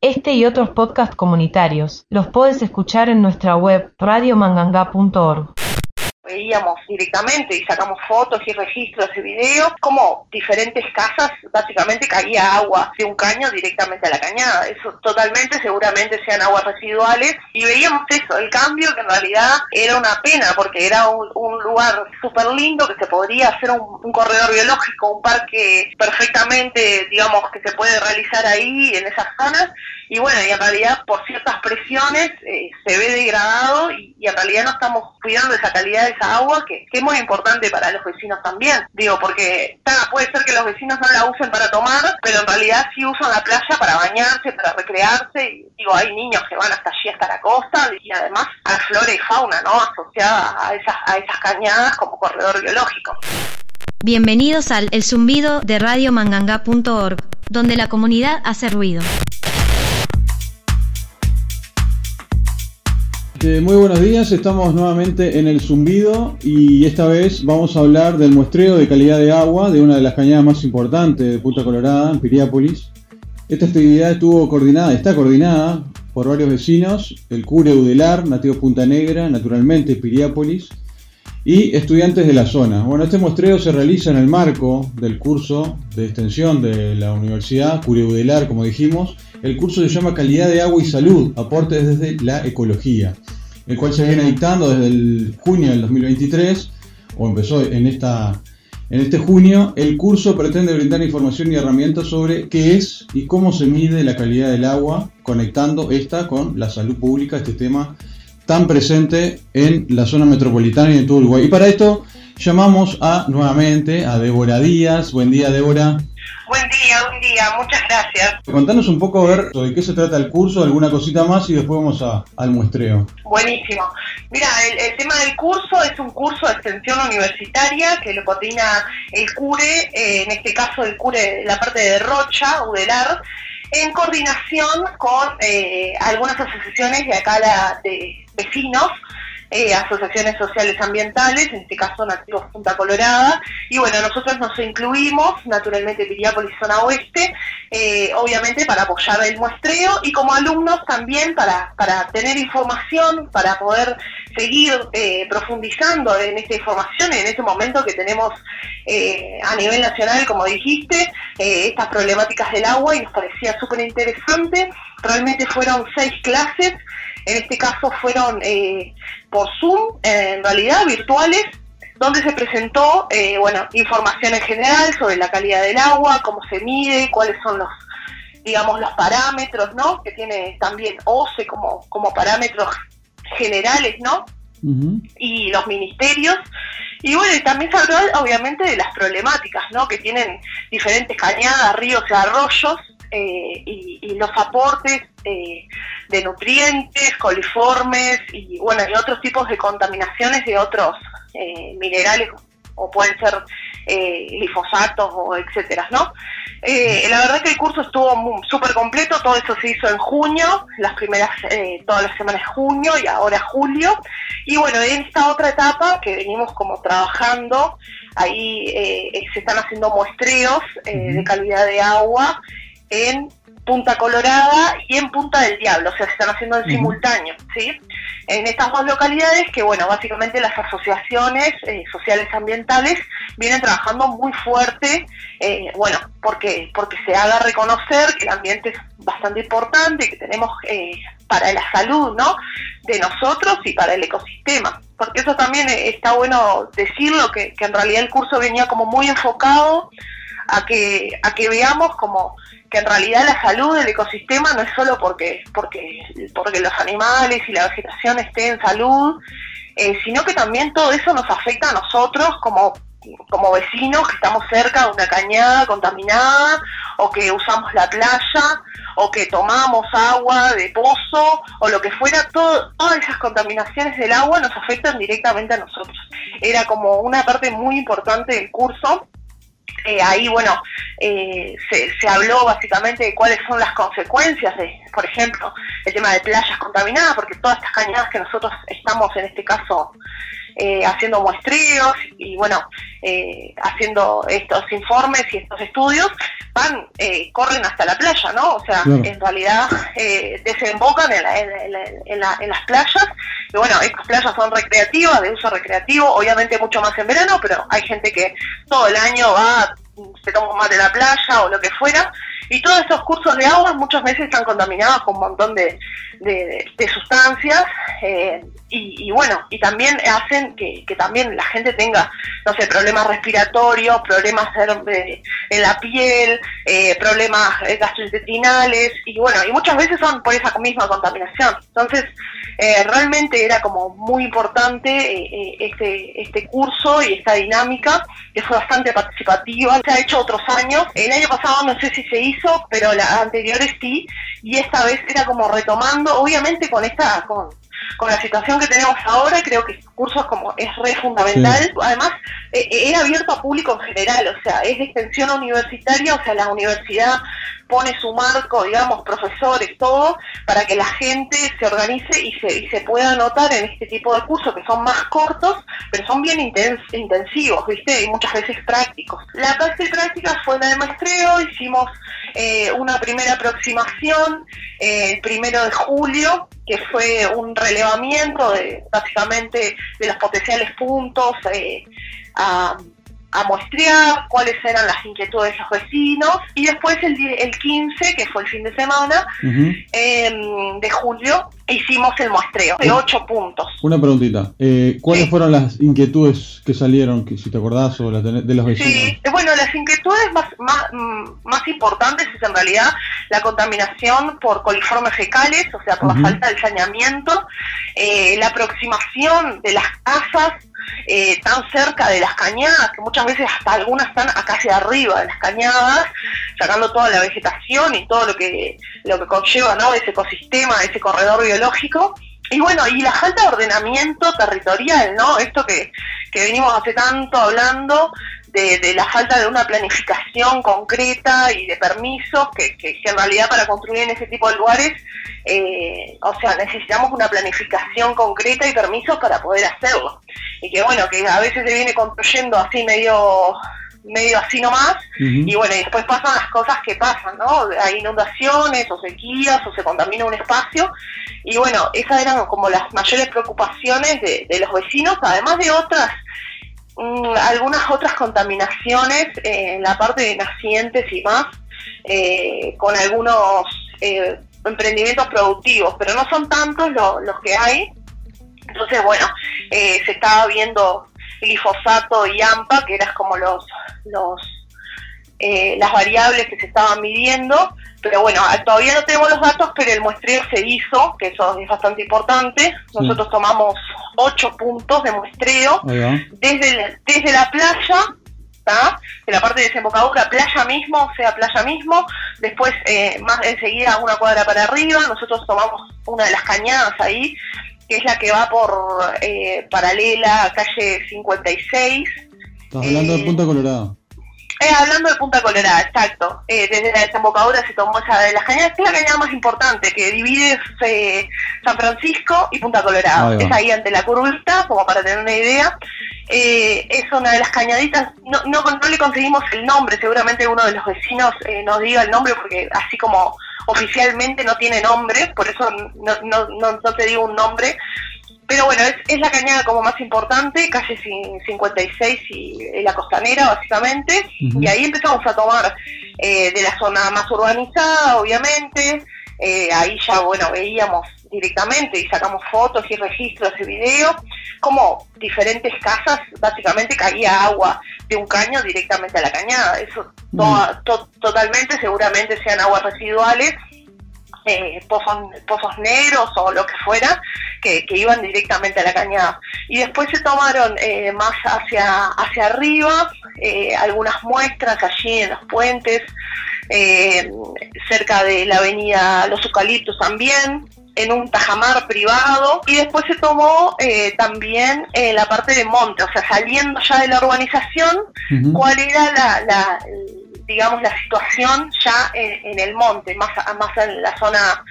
Este y otros podcasts comunitarios. Los puedes escuchar en nuestra web radiomanganga.org veíamos directamente y sacamos fotos y registros y videos, como diferentes casas, básicamente caía agua de un caño directamente a la cañada. Eso totalmente, seguramente sean aguas residuales. Y veíamos eso, el cambio que en realidad era una pena, porque era un, lugar súper lindo que se podría hacer un, un, corredor biológico, un parque perfectamente, digamos, que se puede realizar ahí, en esas zonas. Y bueno, y en realidad por ciertas presiones eh, se ve degradado y, y en realidad no estamos cuidando esa calidad de esa agua que, es muy importante para los vecinos también. Digo, porque puede ser que los vecinos no la usen para tomar, pero en realidad sí usan la playa para bañarse, para recrearse. Y, digo, hay niños que van hasta allí, hasta la costa, y además a flora y fauna, ¿no? Asociada a esas, a esas cañadas como corredor biológico. Bienvenidos al El Zumbido de radiomanganga.org, donde la comunidad hace ruido. Eh, muy buenos días, estamos nuevamente en el zumbido y esta vez vamos a hablar del muestreo de calidad de agua de una de las cañadas más importantes de Punta Colorada, en Piriápolis. Esta actividad estuvo coordinada, está coordinada por varios vecinos, el Cure Udelar, nativo Punta Negra, naturalmente Piriápolis, y estudiantes de la zona. Bueno, este muestreo se realiza en el marco del curso de extensión de la universidad, Cure Udelar, como dijimos, el curso se llama Calidad de Agua y Salud, aportes desde la ecología, el cual se viene dictando desde el junio del 2023, o empezó en, esta, en este junio. El curso pretende brindar información y herramientas sobre qué es y cómo se mide la calidad del agua, conectando esta con la salud pública, este tema tan presente en la zona metropolitana y en todo Uruguay. Y para esto llamamos a nuevamente a Débora Díaz. Buen día, Débora. Buen día, buen día, muchas gracias. Contanos un poco a ver de qué se trata el curso, alguna cosita más y después vamos a, al muestreo. Buenísimo. Mira, el, tema del curso es un curso de extensión universitaria que lo coordina el CURE, eh, en este caso el CURE, la parte de Rocha, UDELAR, en coordinación con eh, algunas asociaciones de acá de vecinos eh, asociaciones sociales ambientales, en este caso Nativos Punta Colorada, y bueno, nosotros nos incluimos, naturalmente Piriápolis Zona Oeste, eh, obviamente para apoyar el muestreo y como alumnos también para, para tener información, para poder seguir eh, profundizando en esta información en este momento que tenemos a nivel nacional, como dijiste, estas problemáticas del agua y nos parecía súper interesante. Realmente fueron seis clases en este caso fueron eh, por Zoom, en realidad virtuales, donde se presentó eh, bueno, información en general sobre la calidad del agua, cómo se mide, cuáles son los digamos los parámetros, ¿no? Que tiene también OCE como, como parámetros generales, ¿no? Y los ministerios. Y bueno, y también se habló obviamente de las problemáticas, ¿no? Que tienen diferentes cañadas, ríos y arroyos eh, y, los aportes eh, de nutrientes, coliformes y bueno y otros tipos de contaminaciones de otros eh, minerales o pueden ser glifosatos o etcétera, ¿no? la verdad que el curso estuvo súper completo, todo eso se hizo en junio, las primeras, todas las semanas de junio y ahora julio. Y bueno, en esta otra etapa que venimos como trabajando, ahí se están haciendo muestreos de calidad de agua en Punta Colorada y en Punta del Diablo, o sea, se están haciendo en simultáneo, ¿sí? En estas dos localidades que, bueno, básicamente las asociaciones eh, sociales ambientales vienen trabajando muy fuerte, eh, bueno, porque, porque se haga reconocer que el ambiente es bastante importante, que tenemos eh, para la salud, ¿no?, de nosotros y para el ecosistema. Porque eso también está bueno decirlo, que, que en realidad el curso venía como muy enfocado a que, a que veamos como que en realidad la salud del ecosistema no es solo porque, porque, porque los animales y la vegetación estén en salud, eh, sino que también todo eso nos afecta a nosotros como, como vecinos que estamos cerca de una cañada contaminada o que usamos la playa o que tomamos agua de pozo o lo que fuera, todo, todas esas contaminaciones del agua nos afectan directamente a nosotros. Era como una parte muy importante del curso eh, ahí, bueno, eh, se, habló básicamente de cuáles son las consecuencias de, por ejemplo, el tema de playas contaminadas, porque todas estas cañadas que nosotros estamos en este caso eh, haciendo muestreos y bueno, eh, haciendo estos informes y estos estudios, van, eh, corren hasta la playa, ¿no? O sea, en realidad desembocan en, en, las playas. Y bueno, estas playas son recreativas, de uso recreativo, obviamente mucho más en verano, pero hay gente que todo el año va, se toma más de la playa o lo que fuera. Y todos estos cursos de agua muchas veces están contaminados con un montón de, de, sustancias eh, y, bueno, y también hacen que, también la gente tenga, no sé, problemas respiratorios, problemas en la piel, eh, problemas gastrointestinales y bueno, y muchas veces son por esa misma contaminación. Entonces, eh, realmente era como muy importante este, este curso y esta dinámica que fue bastante participativa. Se ha hecho otros años. El año pasado no sé si se hizo, pero la anteriores sí. Y esta vez era como retomando, obviamente con esta, con, con la situación que tenemos ahora, creo que este curso es como es re fundamental. Además, eh, eh, era abierto a público en general, o sea, es de extensión universitaria, o sea, la universidad pone su marco, digamos, profesores, todo, para que la gente se organice y se, y se pueda anotar en este tipo de cursos que son más cortos, pero son bien intensivos, ¿viste? Y muchas veces prácticos. La parte práctica fue la de maestreo, hicimos eh, una primera aproximación eh, el primero de julio, que fue un relevamiento de básicamente de los potenciales puntos eh, a a muestrear cuáles eran las inquietudes de los vecinos. Y después el, el 15, que fue el fin de semana em, de julio, hicimos el muestreo de ocho puntos. Una preguntita, eh, ¿cuáles fueron las inquietudes que salieron, que, si te acordás, o las de, los vecinos? Sí, bueno, las inquietudes más, más, más importantes es en realidad la contaminación por coliformes fecales, o sea, por la falta de saneamiento, eh, la aproximación de las casas eh, tan cerca de las cañadas, que muchas veces hasta algunas están acá hacia arriba de las cañadas, sacando toda la vegetación y todo lo que, lo que conlleva ¿no? ese ecosistema, ese corredor biológico. Y bueno, y la falta de ordenamiento territorial, ¿no? Esto que, que venimos hace tanto hablando de, la falta de una planificación concreta y de permisos, que, que, en realidad para construir en ese tipo de lugares, eh, o sea, necesitamos una planificación concreta y permisos para poder hacerlo. Y que bueno, que a veces se viene construyendo así medio medio así nomás, y bueno, y después pasan las cosas que pasan, ¿no? Hay inundaciones o sequías o se contamina un espacio, y bueno, esas eran como las mayores preocupaciones de, de los vecinos, además de otras Mm, algunas otras contaminaciones eh, en la parte de nacientes y más, eh, con algunos eh, emprendimientos productivos, pero no son tantos los que hay. Entonces, bueno, se estaba viendo glifosato y AMPA, que eran como los, los las variables que se estaban midiendo, pero bueno, todavía no tenemos los datos, pero el muestreo se hizo, que eso es bastante importante. Nosotros tomamos ocho puntos de muestreo desde, desde la playa, de la parte de desembocadura, playa mismo, o sea, playa mismo. Después, eh, más enseguida, una cuadra para arriba, nosotros tomamos una de las cañadas ahí, que es la que va por eh, paralela a calle 56. Estás hablando de Punta Colorado. Eh, hablando de Punta Colorada, exacto. Eh, desde la desembocadura se tomó esa de las cañadas, que es la cañada más importante, que divide eh, San Francisco y Punta Colorado. Es ahí ante la curvita, como para tener una idea. es una de las cañaditas, no, no, no, le conseguimos el nombre, seguramente uno de los vecinos nos diga el nombre, porque así como oficialmente no tiene nombre, por eso no, no, no, no te digo un nombre, pero bueno, es, la cañada como más importante, calle 56 y, la costanera básicamente, y ahí empezamos a tomar eh, de la zona más urbanizada, obviamente, eh, ahí ya, bueno, veíamos directamente y sacamos fotos y registros y videos, como diferentes casas, básicamente caía agua de un caño directamente a la cañada, eso totalmente, seguramente sean aguas residuales, eh, pozos, pozos negros o lo que fuera, que, iban directamente a la cañada. Y después se tomaron eh, más hacia, hacia arriba eh, algunas muestras allí en los puentes, eh, cerca de la avenida Los Eucaliptos también, en un tajamar privado y después se tomó también la parte de monte, o sea, saliendo ya de la urbanización, cuál era la, digamos, la situación ya en, el monte, más, más en la zona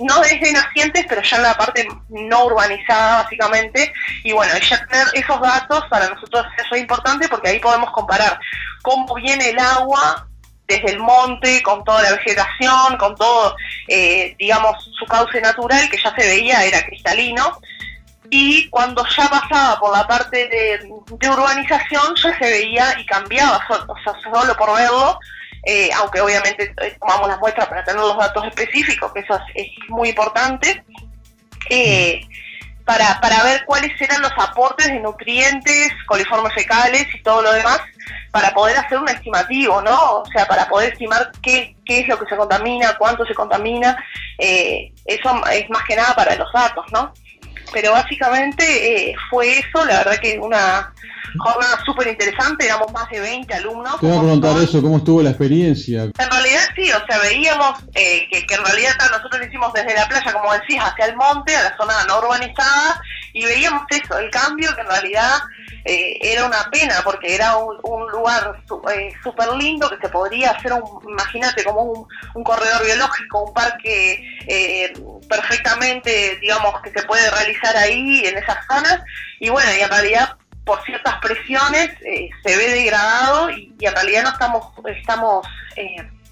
no desde nacientes, pero ya en la parte no urbanizada básicamente. Y bueno, ya tener esos datos para nosotros es importante porque ahí podemos comparar cómo viene el agua desde el monte, con toda la vegetación, con todo, eh, digamos, su cauce natural, que ya se veía, era cristalino, y cuando ya pasaba por la parte de, urbanización, ya se veía y cambiaba, o sea, solo por verlo, eh, aunque obviamente eh, tomamos las muestras para tener los datos específicos, que eso es, muy importante, para, para ver cuáles eran los aportes de nutrientes, coliformes fecales y todo lo demás, para poder hacer un estimativo, ¿no? O sea, para poder estimar qué, qué es lo que se contamina, cuánto se contamina, eh, eso es más que nada para los datos, ¿no? Pero básicamente eh, fue eso, la verdad que una jornada súper interesante, éramos más de 20 alumnos. Te voy a preguntar eso, ¿cómo estuvo la experiencia? En realidad sí, o sea, veíamos eh, que, que, en realidad nosotros lo hicimos desde la playa, como decís, hacia el monte, a la zona no urbanizada, y veíamos eso, el cambio que en realidad eh, era una pena porque era un, lugar eh, súper lindo que se podría hacer, un, imagínate, como un, corredor biológico, un parque eh, perfectamente, digamos, que se puede realizar ahí, en esas zonas, y bueno, y en realidad por ciertas presiones se ve degradado y, en realidad no estamos, estamos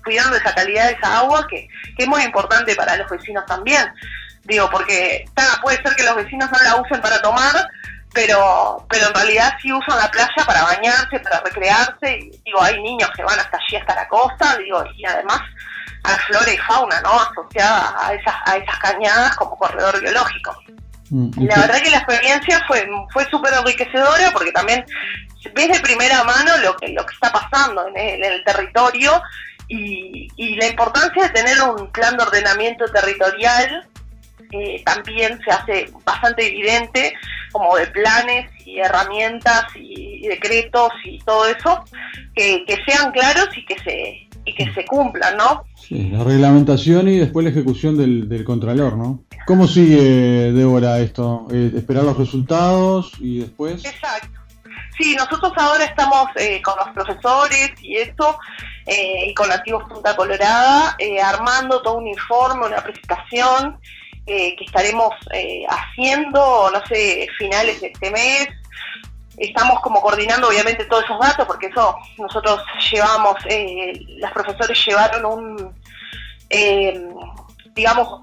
cuidando esa calidad de esa agua que, que es muy importante para los vecinos también. Digo, porque puede ser que los vecinos no la usen para tomar, pero pero en realidad sí usan la playa para bañarse, para recrearse, y digo, hay niños que van hasta allí, hasta la costa, digo, y además a flora y fauna, ¿no? Asociada a esas, a esas cañadas como corredor biológico. Mm, y la verdad que la experiencia fue, fue súper enriquecedora porque también ves de primera mano lo que, lo que está pasando en el, territorio y, y, la importancia de tener un plan de ordenamiento territorial eh, también se hace bastante evidente como de planes y herramientas y, decretos y todo eso, que, sean claros y que se y que se cumplan, ¿no? Sí, la reglamentación y después la ejecución del, del Contralor, ¿no? ¿Cómo sigue, Débora, esto? Eh, ¿Esperar los resultados y después? Exacto. Sí, nosotros ahora estamos eh, con los profesores y esto, eh, y con Nativos Punta Colorada, armando todo un informe, una presentación, que estaremos eh, haciendo, no sé, finales de este mes. Estamos como coordinando obviamente todos esos datos, porque eso nosotros llevamos, eh, las profesores llevaron un, eh, digamos,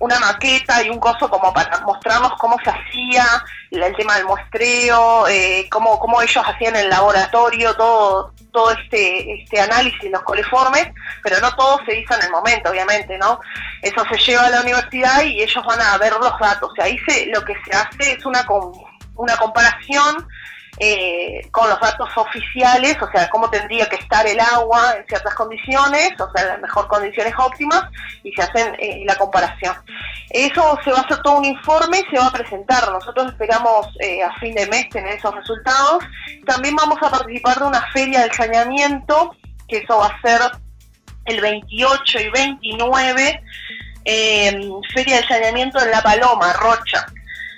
una maqueta y un coso como para mostrarnos cómo se hacía el tema del muestreo, eh, cómo, cómo ellos hacían el laboratorio, todo todo este este análisis, los coliformes, pero no todo se hizo en el momento, obviamente, ¿no? Eso se lleva a la universidad y ellos van a ver los datos. Y ahí se, lo que se hace es una, una comparación eh, con los datos oficiales, o sea, cómo tendría que estar el agua en ciertas condiciones, o sea, en las mejor condiciones óptimas, y se hacen eh, la comparación. Eso se va a hacer todo un informe y se va a presentar. Nosotros esperamos eh, a fin de mes tener esos resultados. También vamos a participar de una feria de saneamiento, que eso va a ser el 28 y 29, feria de saneamiento en La Paloma, Rocha.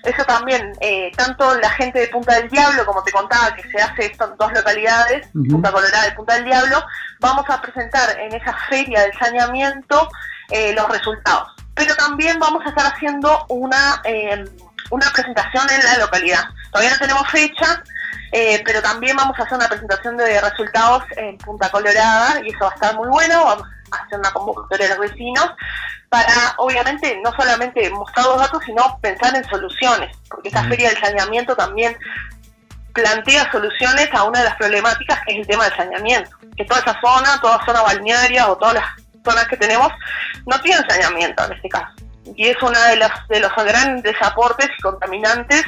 Eso también, eh, tanto la gente de Punta del Diablo, como te contaba, que se hace esto en dos localidades, Punta Colorada y Punta del Diablo, vamos a presentar en esa feria del saneamiento eh, los resultados. Pero también vamos a estar haciendo una, eh, una presentación en la localidad. Todavía no tenemos fecha, pero también vamos a hacer una presentación de resultados en Punta Colorada y eso va a estar muy bueno. Vamos a hacer una convocatoria de los vecinos para, obviamente, no solamente mostrar los datos, sino pensar en soluciones, porque esta feria del saneamiento también plantea soluciones a una de las problemáticas que es el tema del saneamiento. Que toda esa zona, toda zona balnearia o todas las zonas que tenemos no tienen saneamiento en este caso. Y es uno de los, de los grandes aportes y contaminantes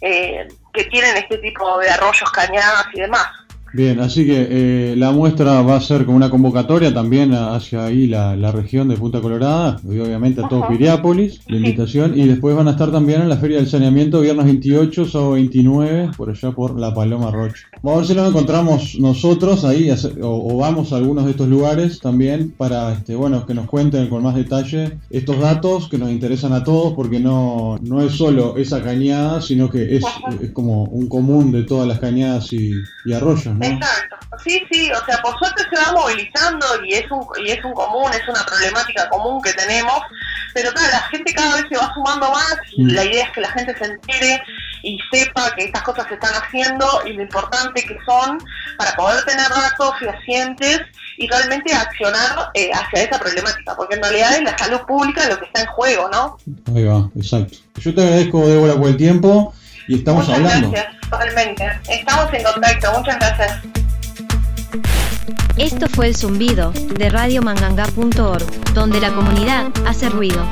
eh, que tienen este tipo de arroyos, cañadas y demás. Bien, así que eh, la muestra va a ser como una convocatoria también hacia ahí la, la región de Punta Colorada, y obviamente a todo Piriápolis, la invitación, y después van a estar también en la Feria del Saneamiento viernes 28, sábado 29, por allá por La Paloma Rocha. Vamos a ver si nos encontramos nosotros ahí, o, vamos a algunos de estos lugares también para este, bueno, que nos cuenten con más detalle estos datos que nos interesan a todos, porque no, no es solo esa cañada, sino que es, es como un común de todas las cañadas y, y arroyos. Exacto. Sí, sí, o sea, por suerte se va movilizando y es un y es un común, es una problemática común que tenemos, pero claro, la gente cada vez se va sumando más, Mm. la idea es que la gente se entere y sepa que estas cosas se están haciendo y lo importante que son para poder tener datos fehacientes y realmente accionar eh, hacia esa problemática, porque en realidad es la salud pública lo que está en juego, ¿no? Ahí va, exacto. Yo te agradezco, Débora, por el tiempo y estamos Muchas hablando. gracias, totalmente. Estamos en contacto, muchas gracias. Esto fue el zumbido de radiomanganga.org, donde la comunidad hace ruido.